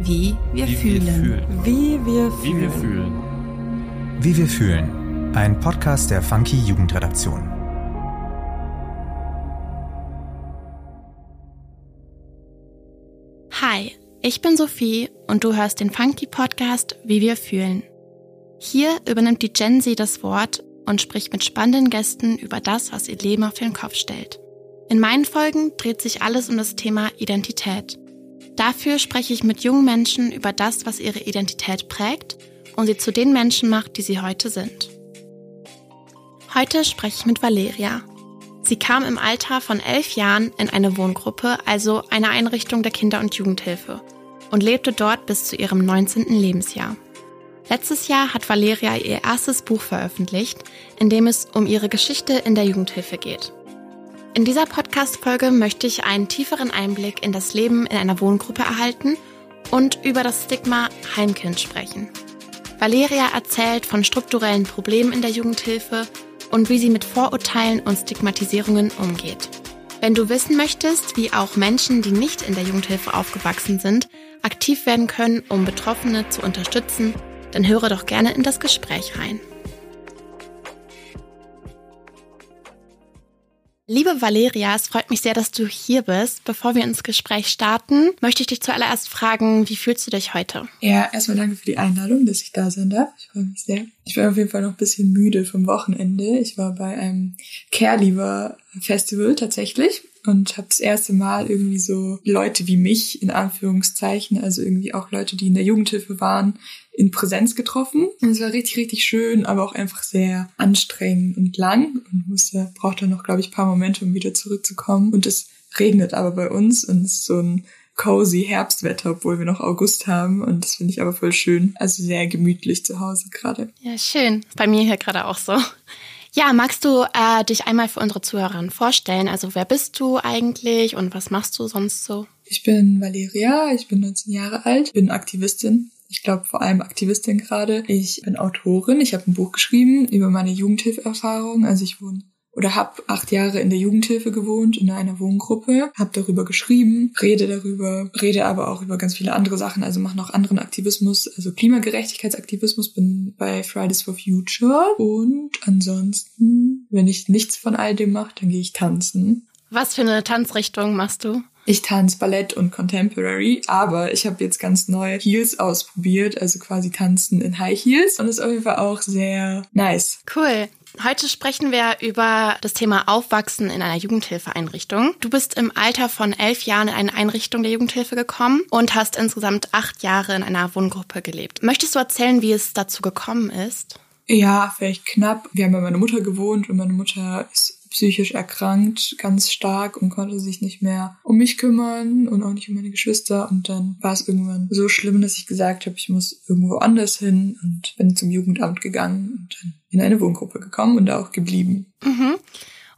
Wie wir Wie fühlen. wir fühlen. Wie wir Wie fühlen. wir fühlen. Wie wir fühlen. Ein Podcast der Funky Jugendredaktion. Hi, ich bin Sophie und du hörst den Funky Podcast Wie wir fühlen. Hier übernimmt die Gen Z das Wort und spricht mit spannenden Gästen über das, was ihr Leben auf den Kopf stellt. In meinen Folgen dreht sich alles um das Thema Identität. Dafür spreche ich mit jungen Menschen über das, was ihre Identität prägt und sie zu den Menschen macht, die sie heute sind. Heute spreche ich mit Valeria. Sie kam im Alter von elf Jahren in eine Wohngruppe, also eine Einrichtung der Kinder- und Jugendhilfe, und lebte dort bis zu ihrem 19. Lebensjahr. Letztes Jahr hat Valeria ihr erstes Buch veröffentlicht, in dem es um ihre Geschichte in der Jugendhilfe geht. In dieser Podcast-Folge möchte ich einen tieferen Einblick in das Leben in einer Wohngruppe erhalten und über das Stigma Heimkind sprechen. Valeria erzählt von strukturellen Problemen in der Jugendhilfe und wie sie mit Vorurteilen und Stigmatisierungen umgeht. Wenn du wissen möchtest, wie auch Menschen, die nicht in der Jugendhilfe aufgewachsen sind, aktiv werden können, um Betroffene zu unterstützen, dann höre doch gerne in das Gespräch rein. Liebe Valeria, es freut mich sehr, dass du hier bist. Bevor wir ins Gespräch starten, möchte ich dich zuallererst fragen, wie fühlst du dich heute? Ja, erstmal danke für die Einladung, dass ich da sein darf. Ich freue mich sehr. Ich bin auf jeden Fall noch ein bisschen müde vom Wochenende. Ich war bei einem Care Festival tatsächlich und habe das erste Mal irgendwie so Leute wie mich in Anführungszeichen, also irgendwie auch Leute, die in der Jugendhilfe waren, in Präsenz getroffen. Und es war richtig, richtig schön, aber auch einfach sehr anstrengend und lang und musste, brauchte noch, glaube ich, paar Momente, um wieder zurückzukommen. Und es regnet aber bei uns und es ist so ein cozy Herbstwetter, obwohl wir noch August haben. Und das finde ich aber voll schön. Also sehr gemütlich zu Hause gerade. Ja, schön. Bei mir hier gerade auch so. Ja, magst du äh, dich einmal für unsere Zuhörerinnen vorstellen? Also wer bist du eigentlich und was machst du sonst so? Ich bin Valeria, ich bin 19 Jahre alt, bin Aktivistin. Ich glaube vor allem Aktivistin gerade. Ich bin Autorin. Ich habe ein Buch geschrieben über meine Jugendhilferfahrung. Also ich wohne oder habe acht Jahre in der Jugendhilfe gewohnt, in einer Wohngruppe, habe darüber geschrieben, rede darüber, rede aber auch über ganz viele andere Sachen, also mache noch anderen Aktivismus, also Klimagerechtigkeitsaktivismus, bin bei Fridays for Future und ansonsten, wenn ich nichts von all dem mache, dann gehe ich tanzen. Was für eine Tanzrichtung machst du? Ich tanze Ballett und Contemporary, aber ich habe jetzt ganz neu Heels ausprobiert, also quasi tanzen in High Heels und das ist auf jeden Fall auch sehr nice. Cool. Heute sprechen wir über das Thema Aufwachsen in einer Jugendhilfeeinrichtung. Du bist im Alter von elf Jahren in eine Einrichtung der Jugendhilfe gekommen und hast insgesamt acht Jahre in einer Wohngruppe gelebt. Möchtest du erzählen, wie es dazu gekommen ist? Ja, vielleicht knapp. Wir haben bei meiner Mutter gewohnt und meine Mutter ist psychisch erkrankt, ganz stark und konnte sich nicht mehr um mich kümmern und auch nicht um meine Geschwister. Und dann war es irgendwann so schlimm, dass ich gesagt habe, ich muss irgendwo anders hin und bin zum Jugendamt gegangen und dann in eine Wohngruppe gekommen und da auch geblieben. Mhm.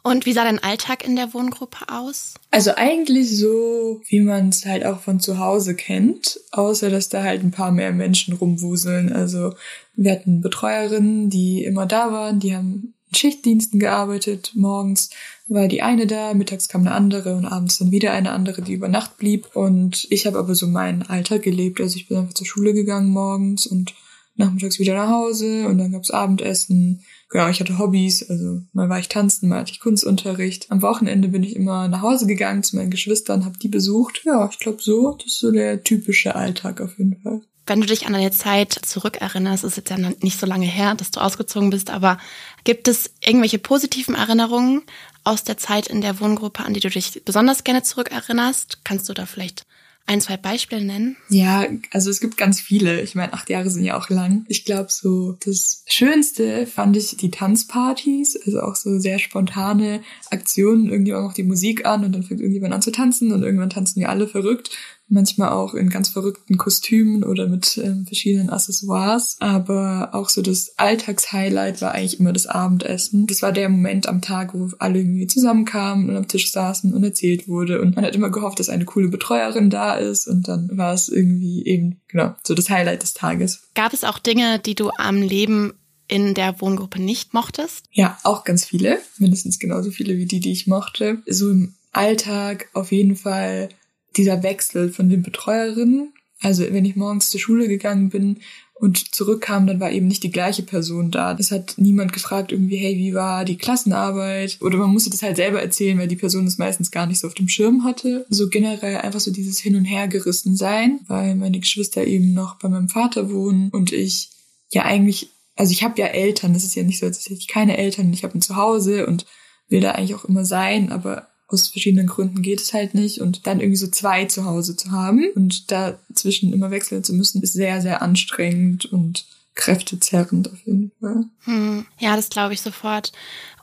Und wie sah dein Alltag in der Wohngruppe aus? Also eigentlich so, wie man es halt auch von zu Hause kennt, außer dass da halt ein paar mehr Menschen rumwuseln. Also wir hatten Betreuerinnen, die immer da waren, die haben Schichtdiensten gearbeitet. Morgens war die eine da, mittags kam eine andere und abends dann wieder eine andere, die über Nacht blieb. Und ich habe aber so meinen Alltag gelebt. Also ich bin einfach zur Schule gegangen morgens und nachmittags wieder nach Hause und dann gab's Abendessen. Genau, ich hatte Hobbys, also mal war ich tanzen, mal hatte ich Kunstunterricht. Am Wochenende bin ich immer nach Hause gegangen zu meinen Geschwistern, habe die besucht. Ja, ich glaube so, das ist so der typische Alltag auf jeden Fall. Wenn du dich an deine Zeit zurückerinnerst, ist jetzt ja nicht so lange her, dass du ausgezogen bist, aber gibt es irgendwelche positiven Erinnerungen aus der Zeit in der Wohngruppe, an die du dich besonders gerne zurückerinnerst? Kannst du da vielleicht ein, zwei Beispiele nennen? Ja, also es gibt ganz viele. Ich meine, acht Jahre sind ja auch lang. Ich glaube, so das Schönste fand ich die Tanzpartys, also auch so sehr spontane Aktionen. Irgendjemand macht die Musik an und dann fängt irgendjemand an zu tanzen und irgendwann tanzen wir alle verrückt. Manchmal auch in ganz verrückten Kostümen oder mit ähm, verschiedenen Accessoires. Aber auch so das Alltagshighlight war eigentlich immer das Abendessen. Das war der Moment am Tag, wo alle irgendwie zusammenkamen und am Tisch saßen und erzählt wurde. Und man hat immer gehofft, dass eine coole Betreuerin da ist. Und dann war es irgendwie eben, genau, so das Highlight des Tages. Gab es auch Dinge, die du am Leben in der Wohngruppe nicht mochtest? Ja, auch ganz viele. Mindestens genauso viele wie die, die ich mochte. So im Alltag auf jeden Fall dieser Wechsel von den Betreuerinnen Also wenn ich morgens zur Schule gegangen bin und zurückkam, dann war eben nicht die gleiche Person da. Es hat niemand gefragt irgendwie, hey, wie war die Klassenarbeit? Oder man musste das halt selber erzählen, weil die Person das meistens gar nicht so auf dem Schirm hatte. So generell einfach so dieses Hin- und Hergerissen sein, weil meine Geschwister eben noch bei meinem Vater wohnen und ich ja eigentlich, also ich habe ja Eltern, das ist ja nicht so, als hätte ich keine Eltern, ich habe ein Zuhause und will da eigentlich auch immer sein, aber aus verschiedenen Gründen geht es halt nicht. Und dann irgendwie so zwei zu Hause zu haben und dazwischen immer wechseln zu müssen, ist sehr, sehr anstrengend und kräftezerrend auf jeden Fall. Hm, ja, das glaube ich sofort.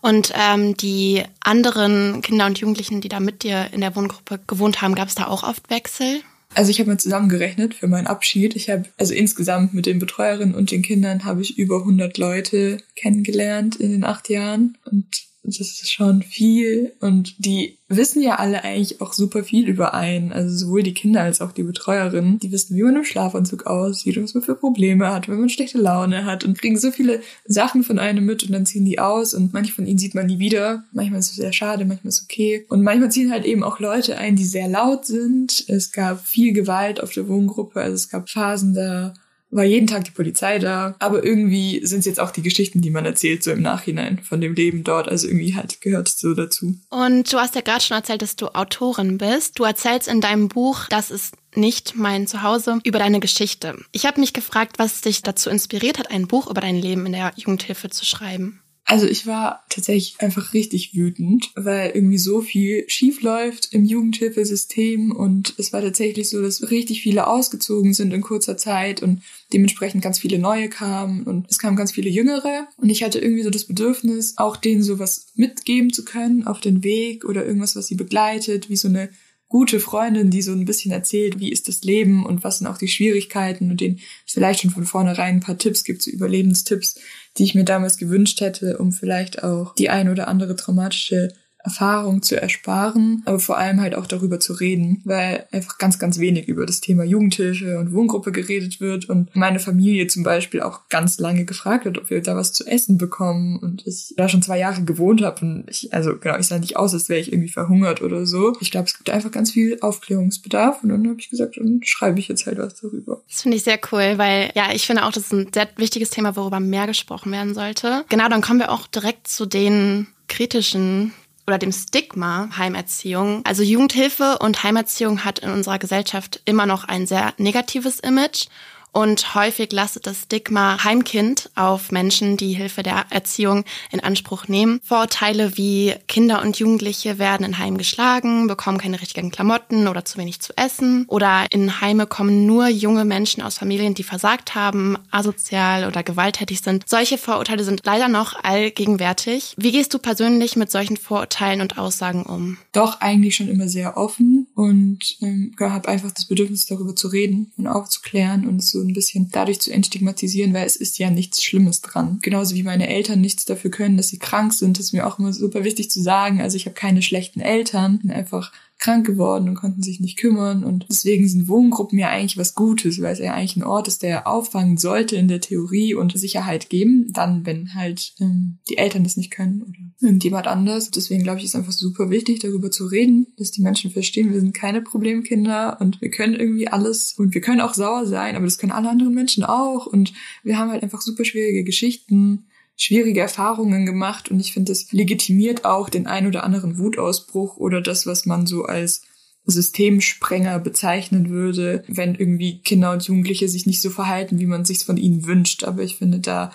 Und ähm, die anderen Kinder und Jugendlichen, die da mit dir in der Wohngruppe gewohnt haben, gab es da auch oft Wechsel? Also ich habe mal zusammengerechnet für meinen Abschied. Ich habe also insgesamt mit den Betreuerinnen und den Kindern habe ich über 100 Leute kennengelernt in den acht Jahren und das ist schon viel und die wissen ja alle eigentlich auch super viel über einen. Also sowohl die Kinder als auch die Betreuerin. Die wissen, wie man im Schlafanzug aussieht was man für Probleme hat, wenn man schlechte Laune hat und kriegen so viele Sachen von einem mit und dann ziehen die aus und manche von ihnen sieht man nie wieder. Manchmal ist es sehr schade, manchmal ist es okay. Und manchmal ziehen halt eben auch Leute ein, die sehr laut sind. Es gab viel Gewalt auf der Wohngruppe. Also es gab Phasen, da war jeden Tag die Polizei da. Aber irgendwie sind es jetzt auch die Geschichten, die man erzählt, so im Nachhinein von dem Leben dort. Also irgendwie halt gehört so dazu. Und du hast ja gerade schon erzählt, dass du Autorin bist. Du erzählst in deinem Buch, das ist nicht mein Zuhause, über deine Geschichte. Ich habe mich gefragt, was dich dazu inspiriert hat, ein Buch über dein Leben in der Jugendhilfe zu schreiben. Also ich war tatsächlich einfach richtig wütend, weil irgendwie so viel schief läuft im Jugendhilfesystem und es war tatsächlich so, dass richtig viele ausgezogen sind in kurzer Zeit und dementsprechend ganz viele neue kamen und es kamen ganz viele jüngere. Und ich hatte irgendwie so das Bedürfnis, auch denen sowas mitgeben zu können auf den Weg oder irgendwas, was sie begleitet, wie so eine gute Freundin, die so ein bisschen erzählt, wie ist das Leben und was sind auch die Schwierigkeiten und denen vielleicht schon von vornherein ein paar Tipps gibt, so Überlebenstipps, die ich mir damals gewünscht hätte, um vielleicht auch die ein oder andere traumatische Erfahrung zu ersparen, aber vor allem halt auch darüber zu reden, weil einfach ganz, ganz wenig über das Thema Jugendhilfe und Wohngruppe geredet wird und meine Familie zum Beispiel auch ganz lange gefragt hat, ob wir da was zu essen bekommen und ich da schon zwei Jahre gewohnt habe und ich, also genau, ich sah nicht aus, als wäre ich irgendwie verhungert oder so. Ich glaube, es gibt einfach ganz viel Aufklärungsbedarf und dann habe ich gesagt, dann schreibe ich jetzt halt was darüber. Das finde ich sehr cool, weil ja, ich finde auch, das ist ein sehr wichtiges Thema, worüber mehr gesprochen werden sollte. Genau, dann kommen wir auch direkt zu den kritischen oder dem Stigma Heimerziehung. Also Jugendhilfe und Heimerziehung hat in unserer Gesellschaft immer noch ein sehr negatives Image und häufig lastet das Stigma Heimkind auf Menschen, die Hilfe der Erziehung in Anspruch nehmen. Vorurteile wie Kinder und Jugendliche werden in Heimen geschlagen, bekommen keine richtigen Klamotten oder zu wenig zu essen. Oder in Heime kommen nur junge Menschen aus Familien, die versagt haben, asozial oder gewalttätig sind. Solche Vorurteile sind leider noch allgegenwärtig. Wie gehst du persönlich mit solchen Vorurteilen und Aussagen um? Doch eigentlich schon immer sehr offen und ähm, habe einfach das Bedürfnis darüber zu reden und aufzuklären und so ein bisschen dadurch zu entstigmatisieren, weil es ist ja nichts Schlimmes dran. Genauso wie meine Eltern nichts dafür können, dass sie krank sind, ist mir auch immer super wichtig zu sagen. Also ich habe keine schlechten Eltern, einfach krank geworden und konnten sich nicht kümmern. Und deswegen sind Wohngruppen ja eigentlich was Gutes, weil es ja eigentlich ein Ort ist, der auffangen sollte in der Theorie und Sicherheit geben, dann, wenn halt ähm, die Eltern das nicht können oder irgendjemand anders. Deswegen glaube ich, ist einfach super wichtig, darüber zu reden, dass die Menschen verstehen, wir sind keine Problemkinder und wir können irgendwie alles und wir können auch sauer sein, aber das können alle anderen Menschen auch. Und wir haben halt einfach super schwierige Geschichten schwierige Erfahrungen gemacht und ich finde, das legitimiert auch den ein oder anderen Wutausbruch oder das, was man so als Systemsprenger bezeichnen würde, wenn irgendwie Kinder und Jugendliche sich nicht so verhalten, wie man sich von ihnen wünscht. Aber ich finde, da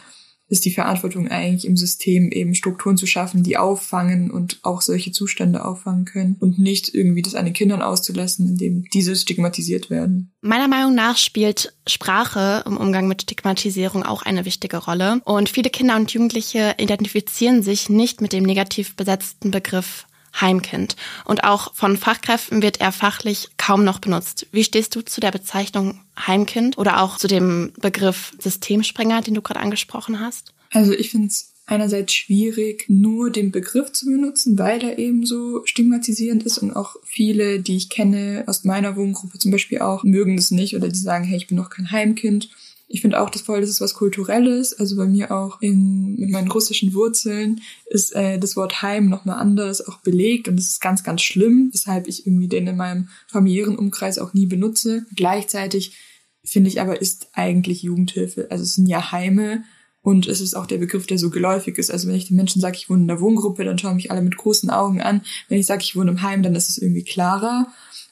ist die Verantwortung eigentlich im System eben Strukturen zu schaffen, die auffangen und auch solche Zustände auffangen können und nicht irgendwie das an den Kindern auszulassen, indem diese stigmatisiert werden. Meiner Meinung nach spielt Sprache im Umgang mit Stigmatisierung auch eine wichtige Rolle und viele Kinder und Jugendliche identifizieren sich nicht mit dem negativ besetzten Begriff Heimkind. Und auch von Fachkräften wird er fachlich kaum noch benutzt. Wie stehst du zu der Bezeichnung Heimkind oder auch zu dem Begriff Systemsprenger, den du gerade angesprochen hast? Also ich finde es einerseits schwierig, nur den Begriff zu benutzen, weil er eben so stigmatisierend ist und auch viele, die ich kenne aus meiner Wohngruppe zum Beispiel auch, mögen das nicht oder die sagen, hey, ich bin noch kein Heimkind. Ich finde auch das voll, das ist was Kulturelles. Also bei mir auch in, mit meinen russischen Wurzeln ist äh, das Wort Heim nochmal anders auch belegt und das ist ganz, ganz schlimm, weshalb ich irgendwie den in meinem familiären Umkreis auch nie benutze. Gleichzeitig finde ich aber ist eigentlich Jugendhilfe. Also es sind ja Heime und es ist auch der Begriff, der so geläufig ist. Also wenn ich den Menschen sage, ich wohne in einer Wohngruppe, dann schauen mich alle mit großen Augen an. Wenn ich sage, ich wohne im Heim, dann ist es irgendwie klarer.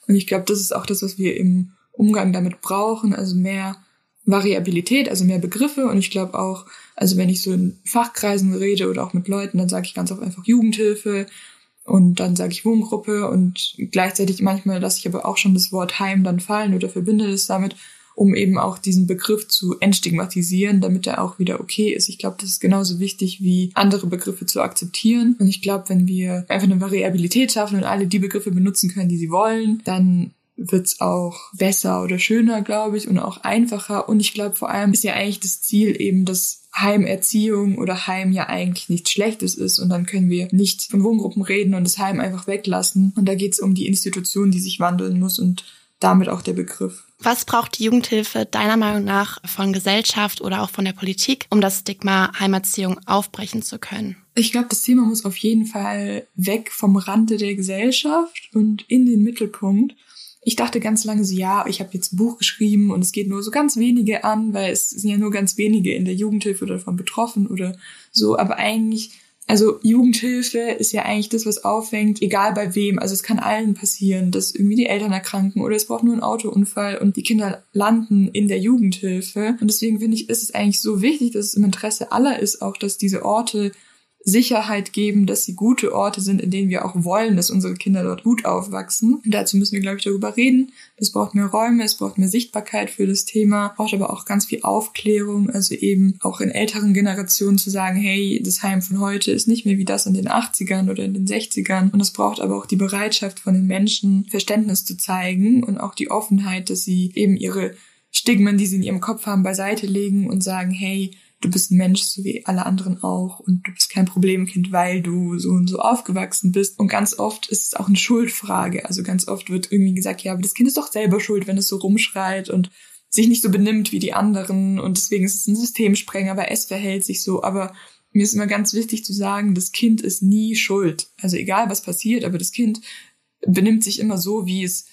Und ich glaube, das ist auch das, was wir im Umgang damit brauchen. Also mehr Variabilität, also mehr Begriffe. Und ich glaube auch, also wenn ich so in Fachkreisen rede oder auch mit Leuten, dann sage ich ganz oft einfach Jugendhilfe. Und dann sage ich Wohngruppe und gleichzeitig manchmal lasse ich aber auch schon das Wort Heim dann fallen oder verbinde es damit, um eben auch diesen Begriff zu entstigmatisieren, damit er auch wieder okay ist. Ich glaube, das ist genauso wichtig wie andere Begriffe zu akzeptieren. Und ich glaube, wenn wir einfach eine Variabilität schaffen und alle die Begriffe benutzen können, die sie wollen, dann wird's auch besser oder schöner, glaube ich, und auch einfacher. Und ich glaube, vor allem ist ja eigentlich das Ziel eben, dass Heimerziehung oder Heim ja eigentlich nichts Schlechtes ist. Und dann können wir nicht von Wohngruppen reden und das Heim einfach weglassen. Und da geht's um die Institution, die sich wandeln muss und damit auch der Begriff. Was braucht die Jugendhilfe deiner Meinung nach von Gesellschaft oder auch von der Politik, um das Stigma Heimerziehung aufbrechen zu können? Ich glaube, das Thema muss auf jeden Fall weg vom Rande der Gesellschaft und in den Mittelpunkt ich dachte ganz lange so, ja, ich habe jetzt ein Buch geschrieben und es geht nur so ganz wenige an, weil es sind ja nur ganz wenige in der Jugendhilfe davon betroffen oder so. Aber eigentlich, also Jugendhilfe ist ja eigentlich das, was auffängt, egal bei wem. Also es kann allen passieren, dass irgendwie die Eltern erkranken oder es braucht nur einen Autounfall und die Kinder landen in der Jugendhilfe. Und deswegen finde ich, ist es eigentlich so wichtig, dass es im Interesse aller ist, auch dass diese Orte Sicherheit geben, dass sie gute Orte sind, in denen wir auch wollen, dass unsere Kinder dort gut aufwachsen. Und dazu müssen wir, glaube ich, darüber reden. Es braucht mehr Räume, es braucht mehr Sichtbarkeit für das Thema, braucht aber auch ganz viel Aufklärung, also eben auch in älteren Generationen zu sagen, hey, das Heim von heute ist nicht mehr wie das in den 80ern oder in den 60ern. Und es braucht aber auch die Bereitschaft von den Menschen, Verständnis zu zeigen und auch die Offenheit, dass sie eben ihre Stigmen, die sie in ihrem Kopf haben, beiseite legen und sagen, hey, du bist ein Mensch, so wie alle anderen auch und du bist kein Problemkind, weil du so und so aufgewachsen bist. Und ganz oft ist es auch eine Schuldfrage. Also ganz oft wird irgendwie gesagt, ja, aber das Kind ist doch selber schuld, wenn es so rumschreit und sich nicht so benimmt wie die anderen und deswegen ist es ein Systemsprenger, weil es verhält sich so. Aber mir ist immer ganz wichtig zu sagen, das Kind ist nie schuld. Also egal was passiert, aber das Kind benimmt sich immer so, wie es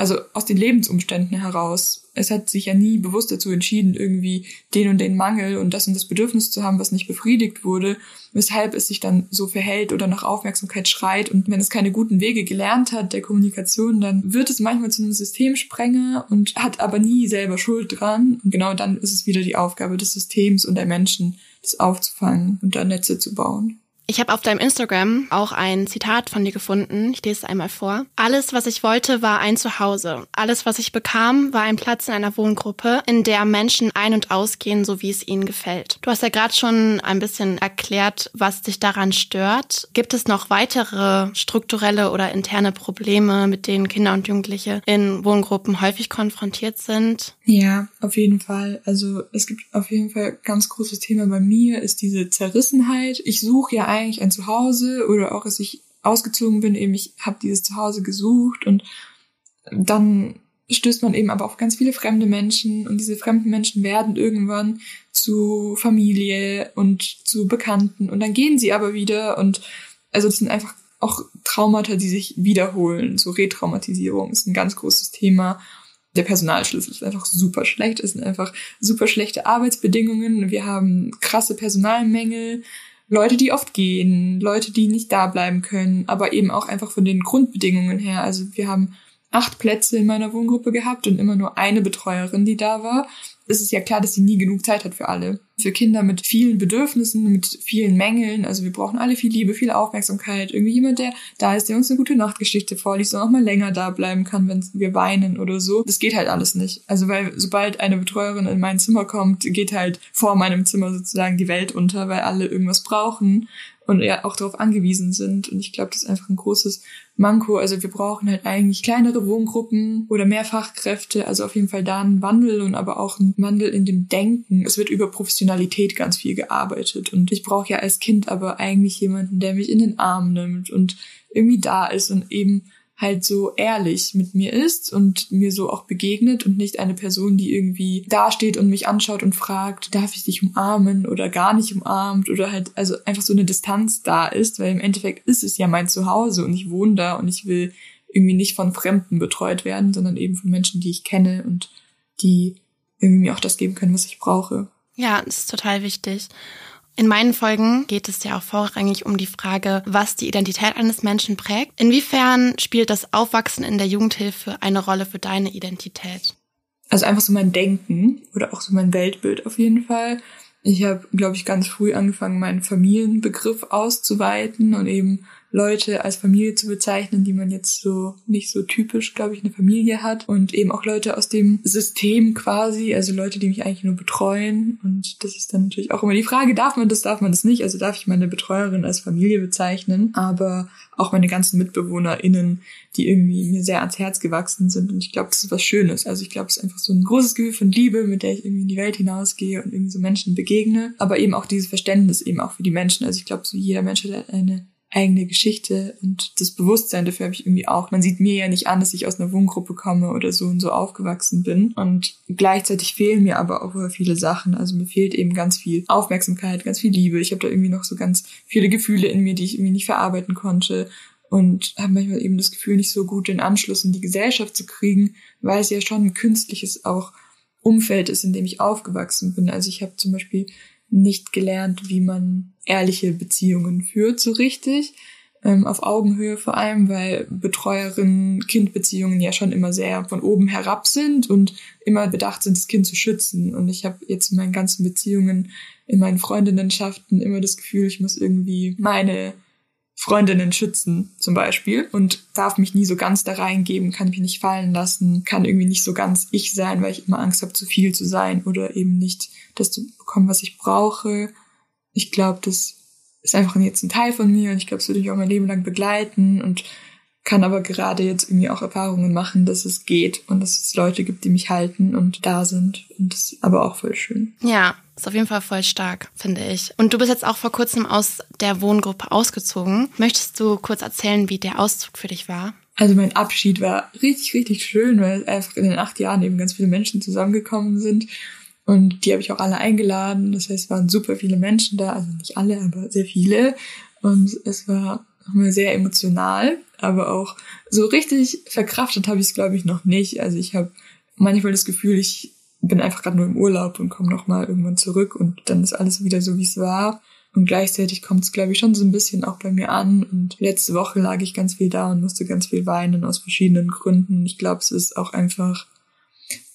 also aus den Lebensumständen heraus. Es hat sich ja nie bewusst dazu entschieden, irgendwie den und den Mangel und das und das Bedürfnis zu haben, was nicht befriedigt wurde, weshalb es sich dann so verhält oder nach Aufmerksamkeit schreit. Und wenn es keine guten Wege gelernt hat der Kommunikation, dann wird es manchmal zu einem Systemsprenger und hat aber nie selber Schuld dran. Und genau dann ist es wieder die Aufgabe des Systems und der Menschen, das aufzufangen und da Netze zu bauen. Ich habe auf deinem Instagram auch ein Zitat von dir gefunden. Ich lese es einmal vor. Alles, was ich wollte, war ein Zuhause. Alles, was ich bekam, war ein Platz in einer Wohngruppe, in der Menschen ein- und ausgehen, so wie es ihnen gefällt. Du hast ja gerade schon ein bisschen erklärt, was dich daran stört. Gibt es noch weitere strukturelle oder interne Probleme, mit denen Kinder und Jugendliche in Wohngruppen häufig konfrontiert sind? Ja, auf jeden Fall. Also es gibt auf jeden Fall ganz großes Thema bei mir, ist diese Zerrissenheit. Ich suche ja eigentlich ein Zuhause oder auch als ich ausgezogen bin, eben ich habe dieses Zuhause gesucht und dann stößt man eben aber auf ganz viele fremde Menschen und diese fremden Menschen werden irgendwann zu Familie und zu Bekannten und dann gehen sie aber wieder und also es sind einfach auch Traumata, die sich wiederholen. So Retraumatisierung ist ein ganz großes Thema. Der Personalschlüssel ist einfach super schlecht. Es sind einfach super schlechte Arbeitsbedingungen. Wir haben krasse Personalmängel. Leute, die oft gehen, Leute, die nicht da bleiben können, aber eben auch einfach von den Grundbedingungen her. Also wir haben acht Plätze in meiner Wohngruppe gehabt und immer nur eine Betreuerin, die da war ist es ja klar, dass sie nie genug Zeit hat für alle. Für Kinder mit vielen Bedürfnissen, mit vielen Mängeln. Also wir brauchen alle viel Liebe, viel Aufmerksamkeit. Irgendwie jemand, der da ist, der uns eine gute Nachtgeschichte vorliest und auch mal länger da bleiben kann, wenn wir weinen oder so. Das geht halt alles nicht. Also weil sobald eine Betreuerin in mein Zimmer kommt, geht halt vor meinem Zimmer sozusagen die Welt unter, weil alle irgendwas brauchen und ja auch darauf angewiesen sind. Und ich glaube, das ist einfach ein großes Manko. Also wir brauchen halt eigentlich kleinere Wohngruppen oder mehr Fachkräfte. Also auf jeden Fall da ein Wandel und aber auch ein Wandel in dem Denken. Es wird über Professionalität ganz viel gearbeitet. Und ich brauche ja als Kind aber eigentlich jemanden, der mich in den Arm nimmt und irgendwie da ist und eben halt so ehrlich mit mir ist und mir so auch begegnet und nicht eine Person, die irgendwie dasteht und mich anschaut und fragt, darf ich dich umarmen oder gar nicht umarmt oder halt also einfach so eine Distanz da ist, weil im Endeffekt ist es ja mein Zuhause und ich wohne da und ich will irgendwie nicht von Fremden betreut werden, sondern eben von Menschen, die ich kenne und die irgendwie mir auch das geben können, was ich brauche. Ja, das ist total wichtig. In meinen Folgen geht es ja auch vorrangig um die Frage, was die Identität eines Menschen prägt. Inwiefern spielt das Aufwachsen in der Jugendhilfe eine Rolle für deine Identität? Also einfach so mein Denken oder auch so mein Weltbild auf jeden Fall. Ich habe, glaube ich, ganz früh angefangen, meinen Familienbegriff auszuweiten und eben Leute als Familie zu bezeichnen, die man jetzt so nicht so typisch, glaube ich, eine Familie hat. Und eben auch Leute aus dem System quasi, also Leute, die mich eigentlich nur betreuen. Und das ist dann natürlich auch immer die Frage, darf man das, darf man das nicht, also darf ich meine Betreuerin als Familie bezeichnen, aber auch meine ganzen MitbewohnerInnen, die irgendwie mir sehr ans Herz gewachsen sind. Und ich glaube, das ist was Schönes, also ich glaube, es ist einfach so ein großes Gefühl von Liebe, mit der ich irgendwie in die Welt hinausgehe und irgendwie so Menschen begegne, aber eben auch dieses Verständnis eben auch für die Menschen, also ich glaube, so jeder Mensch hat eine eigene Geschichte und das Bewusstsein dafür habe ich irgendwie auch. Man sieht mir ja nicht an, dass ich aus einer Wohngruppe komme oder so und so aufgewachsen bin. Und gleichzeitig fehlen mir aber auch viele Sachen. Also mir fehlt eben ganz viel Aufmerksamkeit, ganz viel Liebe. Ich habe da irgendwie noch so ganz viele Gefühle in mir, die ich irgendwie nicht verarbeiten konnte. Und habe manchmal eben das Gefühl, nicht so gut den Anschluss in die Gesellschaft zu kriegen, weil es ja schon ein künstliches auch Umfeld ist, in dem ich aufgewachsen bin. Also ich habe zum Beispiel nicht gelernt, wie man ehrliche Beziehungen führt, so richtig. Ähm, auf Augenhöhe vor allem, weil Betreuerinnen-Kind-Beziehungen ja schon immer sehr von oben herab sind und immer bedacht sind, das Kind zu schützen. Und ich habe jetzt in meinen ganzen Beziehungen, in meinen Freundinnenschaften immer das Gefühl, ich muss irgendwie meine Freundinnen schützen zum Beispiel und darf mich nie so ganz da reingeben, kann mich nicht fallen lassen, kann irgendwie nicht so ganz ich sein, weil ich immer Angst habe, zu viel zu sein oder eben nicht das zu bekommen, was ich brauche. Ich glaube, das ist einfach jetzt ein Teil von mir und ich glaube, es würde mich auch mein Leben lang begleiten und kann aber gerade jetzt irgendwie auch Erfahrungen machen, dass es geht und dass es Leute gibt, die mich halten und da sind. Und das ist aber auch voll schön. Ja, ist auf jeden Fall voll stark, finde ich. Und du bist jetzt auch vor kurzem aus der Wohngruppe ausgezogen. Möchtest du kurz erzählen, wie der Auszug für dich war? Also mein Abschied war richtig, richtig schön, weil einfach in den acht Jahren eben ganz viele Menschen zusammengekommen sind. Und die habe ich auch alle eingeladen. Das heißt, es waren super viele Menschen da, also nicht alle, aber sehr viele. Und es war nochmal sehr emotional, aber auch so richtig verkraftet habe ich es, glaube ich, noch nicht. Also ich habe manchmal das Gefühl, ich bin einfach gerade nur im Urlaub und komme nochmal irgendwann zurück und dann ist alles wieder so, wie es war. Und gleichzeitig kommt es, glaube ich, schon so ein bisschen auch bei mir an. Und letzte Woche lag ich ganz viel da und musste ganz viel weinen aus verschiedenen Gründen. Ich glaube, es ist auch einfach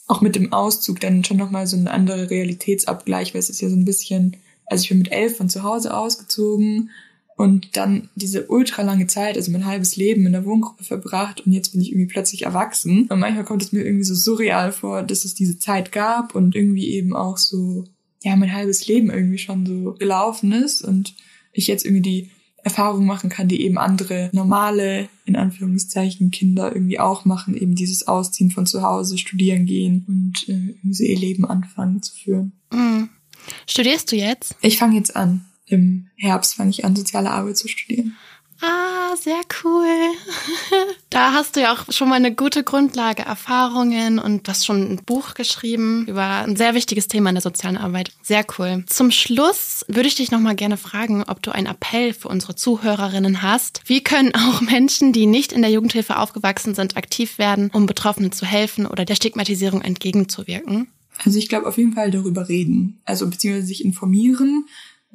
auch mit dem Auszug dann schon nochmal so ein anderer Realitätsabgleich, weil es ist ja so ein bisschen, also ich bin mit elf von zu Hause ausgezogen und dann diese ultra lange Zeit, also mein halbes Leben in der Wohngruppe verbracht und jetzt bin ich irgendwie plötzlich erwachsen. Und manchmal kommt es mir irgendwie so surreal vor, dass es diese Zeit gab und irgendwie eben auch so, ja, mein halbes Leben irgendwie schon so gelaufen ist und ich jetzt irgendwie die Erfahrung machen kann, die eben andere normale, in Anführungszeichen, Kinder irgendwie auch machen, eben dieses Ausziehen von zu Hause, studieren gehen und äh, irgendwie ihr Leben anfangen zu führen. Mhm. Studierst du jetzt? Ich fange jetzt an im Herbst fange ich an, soziale Arbeit zu studieren. Ah, sehr cool. da hast du ja auch schon mal eine gute Grundlage, Erfahrungen und hast schon ein Buch geschrieben über ein sehr wichtiges Thema in der sozialen Arbeit. Sehr cool. Zum Schluss würde ich dich noch mal gerne fragen, ob du einen Appell für unsere Zuhörerinnen hast. Wie können auch Menschen, die nicht in der Jugendhilfe aufgewachsen sind, aktiv werden, um Betroffenen zu helfen oder der Stigmatisierung entgegenzuwirken? Also ich glaube auf jeden Fall darüber reden, also beziehungsweise sich informieren,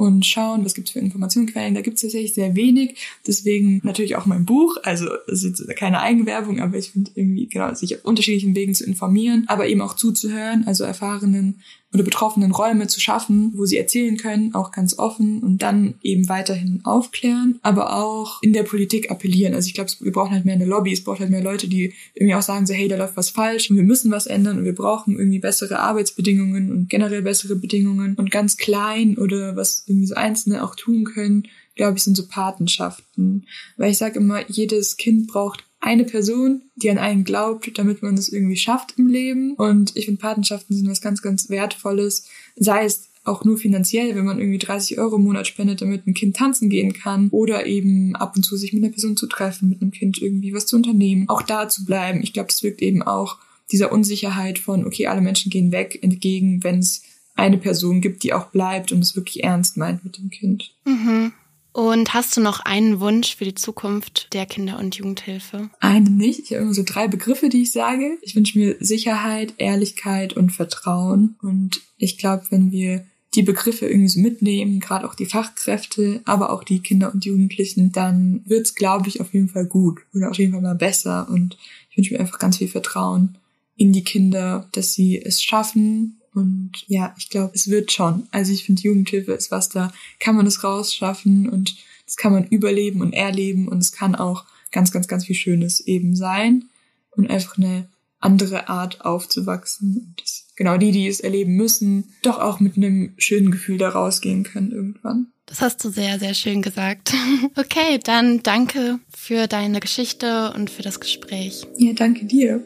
und schauen, was gibt's für Informationsquellen. Da gibt's tatsächlich sehr wenig. Deswegen natürlich auch mein Buch. Also es ist keine Eigenwerbung, aber ich finde irgendwie, genau, sich auf unterschiedlichen Wegen zu informieren, aber eben auch zuzuhören, also erfahrenen oder Betroffenen Räume zu schaffen, wo sie erzählen können, auch ganz offen und dann eben weiterhin aufklären, aber auch in der Politik appellieren. Also ich glaube, wir brauchen halt mehr eine Lobby, es braucht halt mehr Leute, die irgendwie auch sagen so, hey, da läuft was falsch und wir müssen was ändern und wir brauchen irgendwie bessere Arbeitsbedingungen und generell bessere Bedingungen und ganz klein oder was irgendwie so Einzelne auch tun können, glaube ich, sind so Patenschaften. Weil ich sage immer, jedes Kind braucht eine Person, die an einen glaubt, damit man das irgendwie schafft im Leben. Und ich finde, Patenschaften sind was ganz, ganz Wertvolles. Sei es auch nur finanziell, wenn man irgendwie 30 Euro im Monat spendet, damit ein Kind tanzen gehen kann oder eben ab und zu sich mit einer Person zu treffen, mit einem Kind irgendwie was zu unternehmen, auch da zu bleiben. Ich glaube, das wirkt eben auch dieser Unsicherheit von, okay, alle Menschen gehen weg, entgegen, wenn es eine Person gibt, die auch bleibt und es wirklich ernst meint mit dem Kind. Mhm. Und hast du noch einen Wunsch für die Zukunft der Kinder- und Jugendhilfe? Einen nicht. Ich habe immer so drei Begriffe, die ich sage. Ich wünsche mir Sicherheit, Ehrlichkeit und Vertrauen. Und ich glaube, wenn wir die Begriffe irgendwie so mitnehmen, gerade auch die Fachkräfte, aber auch die Kinder und Jugendlichen, dann wird's, glaube ich, auf jeden Fall gut oder auf jeden Fall mal besser. Und ich wünsche mir einfach ganz viel Vertrauen in die Kinder, dass sie es schaffen, und ja, ich glaube, es wird schon. Also ich finde, Jugendhilfe ist was, da kann man es rausschaffen und das kann man überleben und erleben und es kann auch ganz, ganz, ganz viel Schönes eben sein und einfach eine andere Art aufzuwachsen. Und das, genau die, die es erleben müssen, doch auch mit einem schönen Gefühl da rausgehen können irgendwann. Das hast du sehr, sehr schön gesagt. Okay, dann danke für deine Geschichte und für das Gespräch. Ja, danke dir.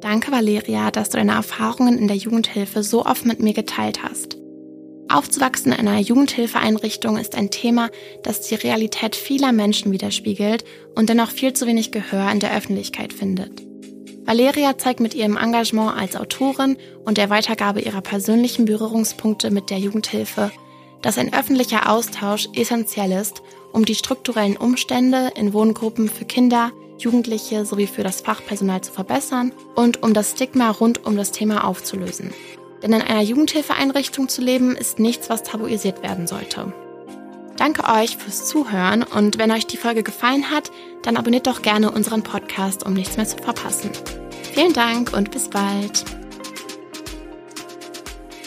Danke, Valeria, dass du deine Erfahrungen in der Jugendhilfe so oft mit mir geteilt hast. Aufzuwachsen in einer Jugendhilfeeinrichtung ist ein Thema, das die Realität vieler Menschen widerspiegelt und dennoch viel zu wenig Gehör in der Öffentlichkeit findet. Valeria zeigt mit ihrem Engagement als Autorin und der Weitergabe ihrer persönlichen Berührungspunkte mit der Jugendhilfe, dass ein öffentlicher Austausch essentiell ist, um die strukturellen Umstände in Wohngruppen für Kinder, Jugendliche sowie für das Fachpersonal zu verbessern und um das Stigma rund um das Thema aufzulösen. Denn in einer Jugendhilfeeinrichtung zu leben ist nichts, was tabuisiert werden sollte. Danke euch fürs Zuhören und wenn euch die Folge gefallen hat, dann abonniert doch gerne unseren Podcast, um nichts mehr zu verpassen. Vielen Dank und bis bald.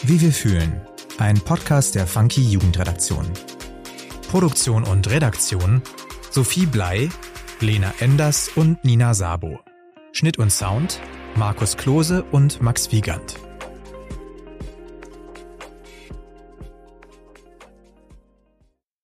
Wie wir fühlen. Ein Podcast der Funky Jugendredaktion. Produktion und Redaktion Sophie Blei Lena Enders und Nina Sabo. Schnitt und Sound Markus Klose und Max Wiegand.